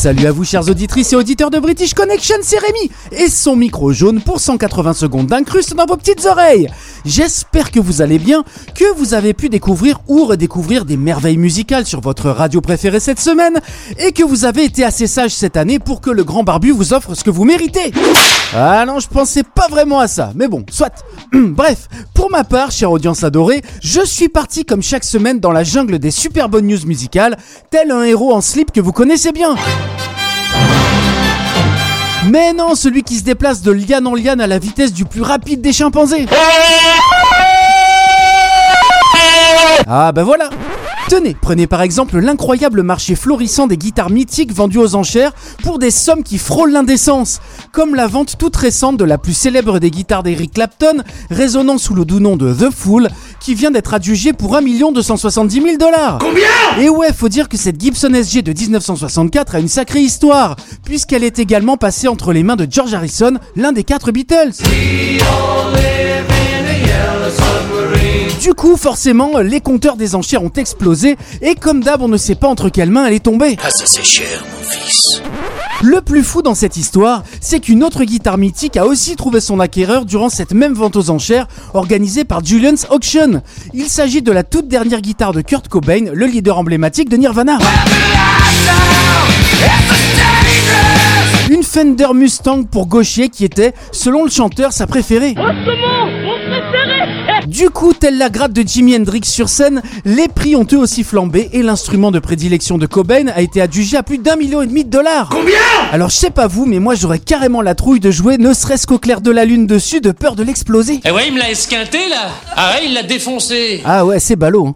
Salut à vous chers auditrices et auditeurs de British Connection, c'est Rémi et son micro jaune pour 180 secondes d'incruste dans vos petites oreilles. J'espère que vous allez bien, que vous avez pu découvrir ou redécouvrir des merveilles musicales sur votre radio préférée cette semaine et que vous avez été assez sage cette année pour que le grand barbu vous offre ce que vous méritez. Ah non, je pensais pas vraiment à ça, mais bon, soit. Bref, pour ma part, chère audience adorée, je suis parti comme chaque semaine dans la jungle des super bonnes news musicales, tel un héros en slip que vous connaissez bien. Mais non, celui qui se déplace de liane en liane à la vitesse du plus rapide des chimpanzés. Ah bah voilà Tenez, prenez par exemple l'incroyable marché florissant des guitares mythiques vendues aux enchères pour des sommes qui frôlent l'indécence, comme la vente toute récente de la plus célèbre des guitares d'Eric Clapton, résonnant sous le doux nom de The Fool, qui vient d'être adjugée pour 1 270 000 dollars. Combien? Et ouais, faut dire que cette Gibson SG de 1964 a une sacrée histoire, puisqu'elle est également passée entre les mains de George Harrison, l'un des quatre Beatles. Du coup, forcément, les compteurs des enchères ont explosé et comme d'hab, on ne sait pas entre quelles mains elle est tombée. Ah, ça c'est cher, mon fils. Le plus fou dans cette histoire, c'est qu'une autre guitare mythique a aussi trouvé son acquéreur durant cette même vente aux enchères organisée par Julian's Auction. Il s'agit de la toute dernière guitare de Kurt Cobain, le leader emblématique de Nirvana. Une Fender Mustang pour gaucher qui était, selon le chanteur, sa préférée. Du coup, telle la gratte de Jimi Hendrix sur scène, les prix ont eux aussi flambé et l'instrument de prédilection de Cobain a été adjugé à plus d'un million et demi de dollars. Combien? Alors je sais pas vous, mais moi j'aurais carrément la trouille de jouer ne serait-ce qu'au clair de la lune dessus de peur de l'exploser. Eh ouais, il me l'a esquinté là Ah ouais, il l'a défoncé Ah ouais, c'est ballot. hein.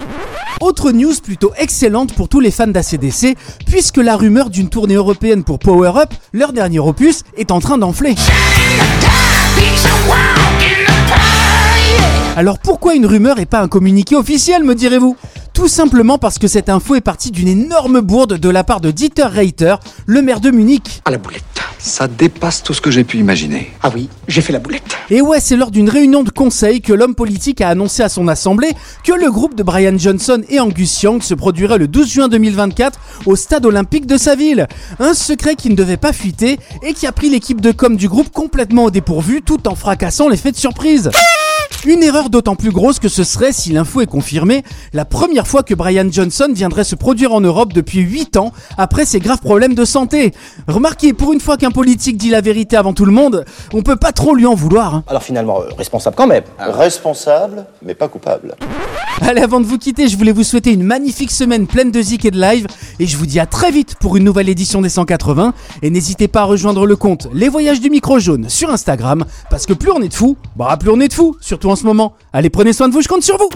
Autre news plutôt excellente pour tous les fans d'ACDC, puisque la rumeur d'une tournée européenne pour Power Up, leur dernier opus, est en train d'enfler. Alors pourquoi une rumeur et pas un communiqué officiel, me direz-vous? Tout simplement parce que cette info est partie d'une énorme bourde de la part de Dieter Reiter, le maire de Munich. À la boulette. Ça dépasse tout ce que j'ai pu imaginer. Ah oui, j'ai fait la boulette. Et ouais, c'est lors d'une réunion de conseil que l'homme politique a annoncé à son assemblée que le groupe de Brian Johnson et Angus Young se produirait le 12 juin 2024 au stade olympique de sa ville. Un secret qui ne devait pas fuiter et qui a pris l'équipe de com du groupe complètement au dépourvu tout en fracassant l'effet de surprise. Une erreur d'autant plus grosse que ce serait, si l'info est confirmée, la première fois que Brian Johnson viendrait se produire en Europe depuis 8 ans après ses graves problèmes de santé. Remarquez, pour une fois qu'un politique dit la vérité avant tout le monde, on peut pas trop lui en vouloir. hein. Alors finalement, euh, responsable quand même. Responsable, mais pas coupable. Allez, avant de vous quitter, je voulais vous souhaiter une magnifique semaine pleine de zik et de live, et je vous dis à très vite pour une nouvelle édition des 180, et n'hésitez pas à rejoindre le compte Les Voyages du Micro Jaune sur Instagram, parce que plus on est de fous, bah plus on est de fous, surtout en ce moment. Allez, prenez soin de vous, je compte sur vous